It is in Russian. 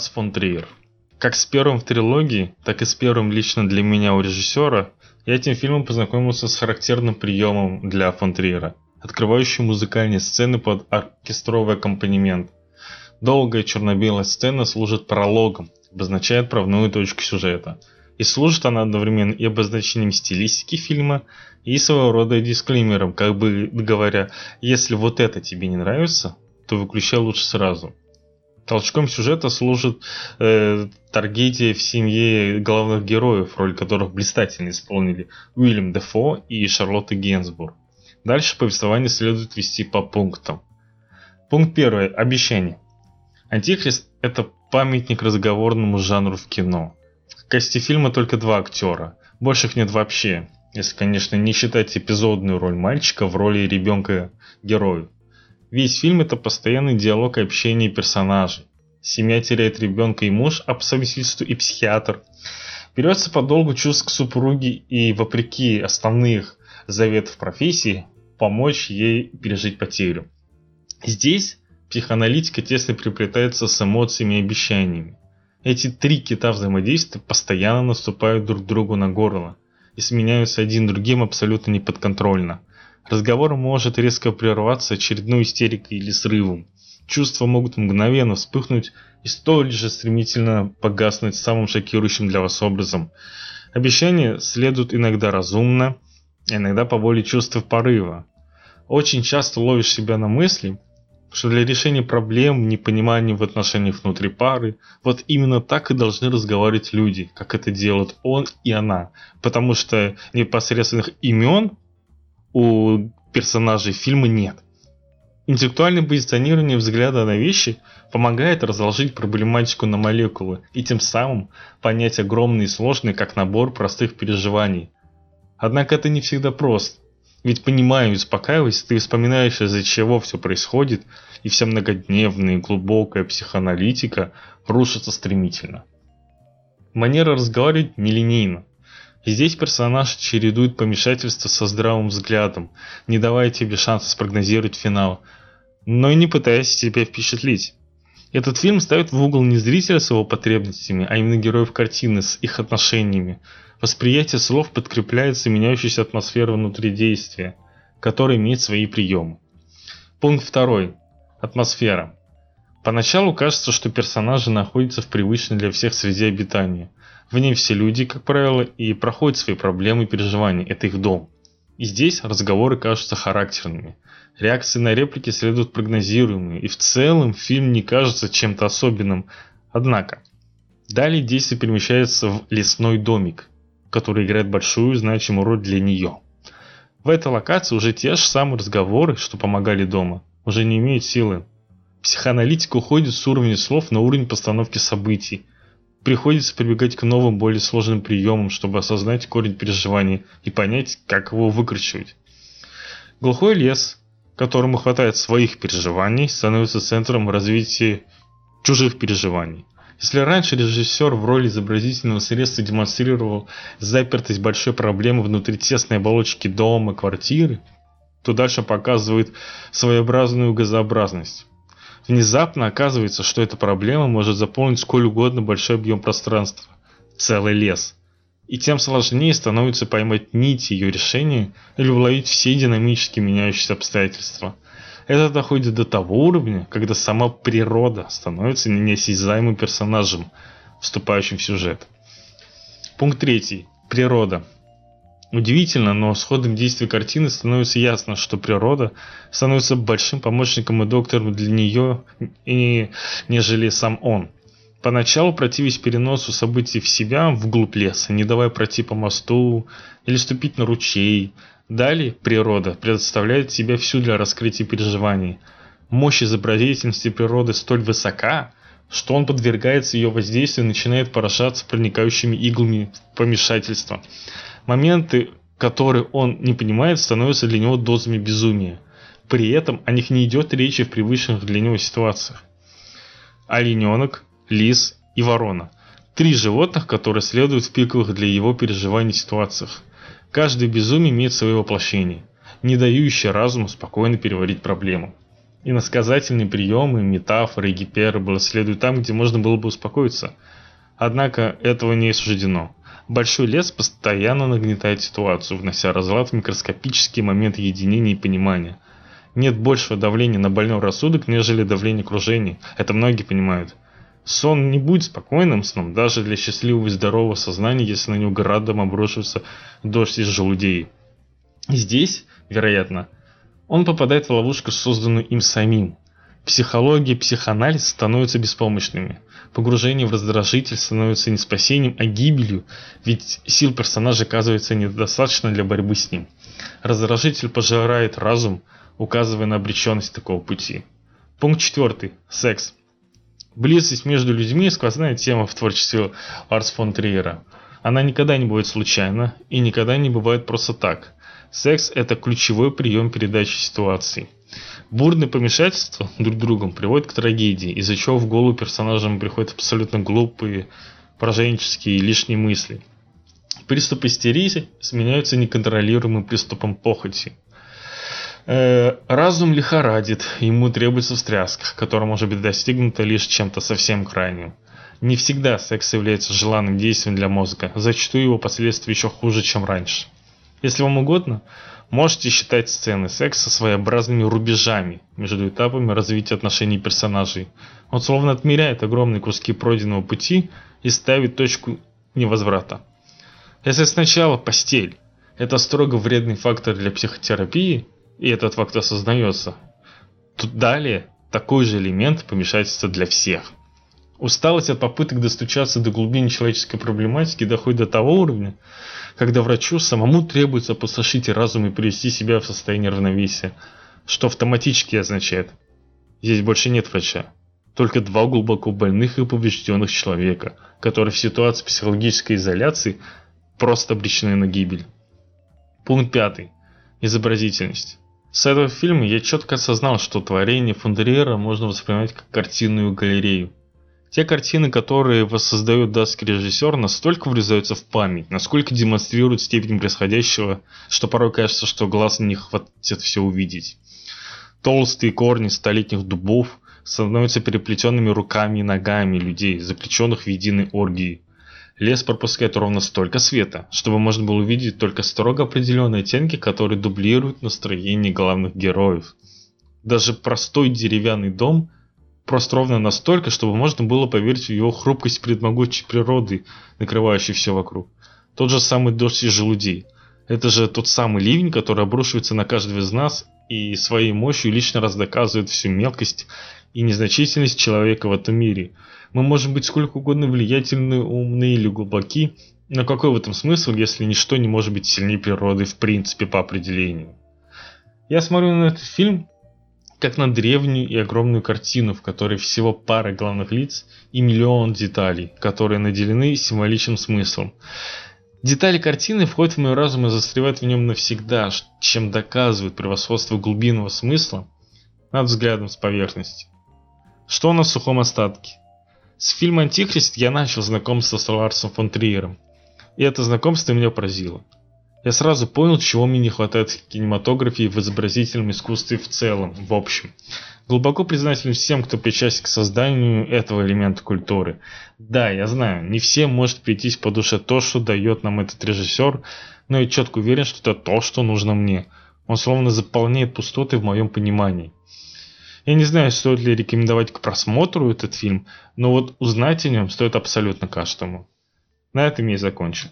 Ларс фон Триер. Как с первым в трилогии, так и с первым лично для меня у режиссера, я этим фильмом познакомился с характерным приемом для фон Триера, открывающим музыкальные сцены под оркестровый аккомпанемент. Долгая черно-белая сцена служит прологом, обозначает правную точку сюжета. И служит она одновременно и обозначением стилистики фильма, и своего рода дисклеймером, как бы говоря, если вот это тебе не нравится, то выключай лучше сразу. Толчком сюжета служит э, трагедия в семье главных героев, роль которых блистательно исполнили Уильям Дефо и Шарлотта Генсбур. Дальше повествование следует вести по пунктам. Пункт первый. Обещание. Антихрист – это памятник разговорному жанру в кино. В касте фильма только два актера. Больше их нет вообще. Если, конечно, не считать эпизодную роль мальчика в роли ребенка героя. Весь фильм это постоянный диалог и общение персонажей. Семья теряет ребенка и муж, а по совместительству и психиатр. Берется подолгу чувств к супруге и, вопреки основных заветов профессии, помочь ей пережить потерю. Здесь психоаналитика тесно приплетается с эмоциями и обещаниями. Эти три кита взаимодействия постоянно наступают друг другу на горло и сменяются один другим абсолютно неподконтрольно. Разговор может резко прерваться очередной истерикой или срывом. Чувства могут мгновенно вспыхнуть и столь же стремительно погаснуть самым шокирующим для вас образом. Обещания следуют иногда разумно, а иногда по воле чувства порыва. Очень часто ловишь себя на мысли, что для решения проблем, непонимания в отношениях внутри пары, вот именно так и должны разговаривать люди, как это делают он и она. Потому что непосредственных имен у персонажей фильма нет. Интеллектуальное позиционирование взгляда на вещи помогает разложить проблематику на молекулы и тем самым понять огромный и сложный как набор простых переживаний. Однако это не всегда просто. Ведь понимая и успокаиваясь, ты вспоминаешь, из-за чего все происходит, и вся многодневная и глубокая психоаналитика рушится стремительно. Манера разговаривать нелинейна. Здесь персонаж чередует помешательство со здравым взглядом, не давая тебе шанса спрогнозировать финал, но и не пытаясь тебя впечатлить. Этот фильм ставит в угол не зрителя с его потребностями, а именно героев картины с их отношениями. Восприятие слов подкрепляется меняющейся атмосферой внутри действия, которая имеет свои приемы. Пункт второй. Атмосфера. Поначалу кажется, что персонажи находятся в привычной для всех среде обитания. В ней все люди, как правило, и проходят свои проблемы и переживания. Это их дом. И здесь разговоры кажутся характерными. Реакции на реплики следуют прогнозируемые, и в целом фильм не кажется чем-то особенным. Однако, далее действие перемещается в лесной домик, который играет большую значимую роль для нее. В этой локации уже те же самые разговоры, что помогали дома, уже не имеют силы. Психоаналитика уходит с уровня слов на уровень постановки событий. Приходится прибегать к новым, более сложным приемам, чтобы осознать корень переживаний и понять, как его выкручивать. Глухой лес, которому хватает своих переживаний, становится центром развития чужих переживаний. Если раньше режиссер в роли изобразительного средства демонстрировал запертость большой проблемы внутри тесной оболочки дома, квартиры, то дальше показывает своеобразную газообразность. Внезапно оказывается, что эта проблема может заполнить сколь угодно большой объем пространства, целый лес. И тем сложнее становится поймать нить ее решения или уловить все динамически меняющиеся обстоятельства. Это доходит до того уровня, когда сама природа становится неосязаемым персонажем, вступающим в сюжет. Пункт третий. Природа. Удивительно, но с ходом действия картины становится ясно, что природа становится большим помощником и доктором для нее, и, нежели сам он. Поначалу противясь переносу событий в себя, вглубь леса, не давая пройти по мосту или ступить на ручей. Далее природа предоставляет себя всю для раскрытия переживаний. Мощь изобразительности природы столь высока, что он подвергается ее воздействию и начинает поражаться проникающими иглами помешательства. Моменты, которые он не понимает, становятся для него дозами безумия. При этом о них не идет речи в привычных для него ситуациях. Олененок, лис и ворона. Три животных, которые следуют в пиковых для его переживаний ситуациях. Каждый безумие имеет свое воплощение, не дающее разуму спокойно переварить проблему. Иносказательные приемы, метафоры, гиперболы следуют там, где можно было бы успокоиться. Однако этого не суждено. Большой лес постоянно нагнетает ситуацию, внося разлад в микроскопические моменты единения и понимания. Нет большего давления на больной рассудок, нежели давление окружения. Это многие понимают. Сон не будет спокойным сном даже для счастливого и здорового сознания, если на него градом обрушивается дождь из желудей. Здесь, вероятно, он попадает в ловушку, созданную им самим. Психология психоанализ становятся беспомощными. Погружение в раздражитель становится не спасением, а гибелью, ведь сил персонажа оказывается недостаточно для борьбы с ним. Раздражитель пожирает разум, указывая на обреченность такого пути. Пункт четвертый. Секс. Близость между людьми – сквозная тема в творчестве Арс фон Триера. Она никогда не будет случайна и никогда не бывает просто так. Секс – это ключевой прием передачи ситуации. Бурное помешательство друг другом приводит к трагедии, из-за чего в голову персонажам приходят абсолютно глупые, пораженческие и лишние мысли. Приступ истерии сменяются неконтролируемым приступом похоти. Э, разум лихорадит, ему требуется встряска, которая может быть достигнута лишь чем-то совсем крайним. Не всегда секс является желанным действием для мозга, зачастую его последствия еще хуже, чем раньше. Если вам угодно, можете считать сцены секса своеобразными рубежами между этапами развития отношений персонажей. Он словно отмеряет огромные куски пройденного пути и ставит точку невозврата. Если сначала постель – это строго вредный фактор для психотерапии, и этот факт осознается, то далее такой же элемент помешательства для всех. Усталость от попыток достучаться до глубины человеческой проблематики доходит до того уровня, когда врачу самому требуется опустошить разум и привести себя в состояние равновесия, что автоматически означает, здесь больше нет врача, только два глубоко больных и поврежденных человека, которые в ситуации психологической изоляции просто обречены на гибель. Пункт пятый. Изобразительность. С этого фильма я четко осознал, что творение Фондериера можно воспринимать как картинную галерею. Те картины, которые воссоздает датский режиссер, настолько врезаются в память, насколько демонстрируют степень происходящего, что порой кажется, что глаз не хватит все увидеть. Толстые корни столетних дубов становятся переплетенными руками и ногами людей, заключенных в единой оргии. Лес пропускает ровно столько света, чтобы можно было увидеть только строго определенные оттенки, которые дублируют настроение главных героев. Даже простой деревянный дом прост ровно настолько, чтобы можно было поверить в его хрупкость перед могучей природой, накрывающей все вокруг. Тот же самый дождь из желудей. Это же тот самый ливень, который обрушивается на каждого из нас и своей мощью лишний раз доказывает всю мелкость и незначительность человека в этом мире – мы можем быть сколько угодно влиятельны, умны или глубоки, но какой в этом смысл, если ничто не может быть сильнее природы в принципе по определению? Я смотрю на этот фильм как на древнюю и огромную картину, в которой всего пара главных лиц и миллион деталей, которые наделены символичным смыслом. Детали картины входят в мой разум и застревают в нем навсегда, чем доказывают превосходство глубинного смысла над взглядом с поверхности. Что на сухом остатке? С фильма «Антихрист» я начал знакомство с Ларсом фон Триером, и это знакомство меня поразило. Я сразу понял, чего мне не хватает в кинематографе и в изобразительном искусстве в целом, в общем. Глубоко признателен всем, кто причастен к созданию этого элемента культуры. Да, я знаю, не всем может прийтись по душе то, что дает нам этот режиссер, но я четко уверен, что это то, что нужно мне. Он словно заполняет пустоты в моем понимании. Я не знаю, стоит ли рекомендовать к просмотру этот фильм, но вот узнать о нем стоит абсолютно каждому. На этом я и закончу.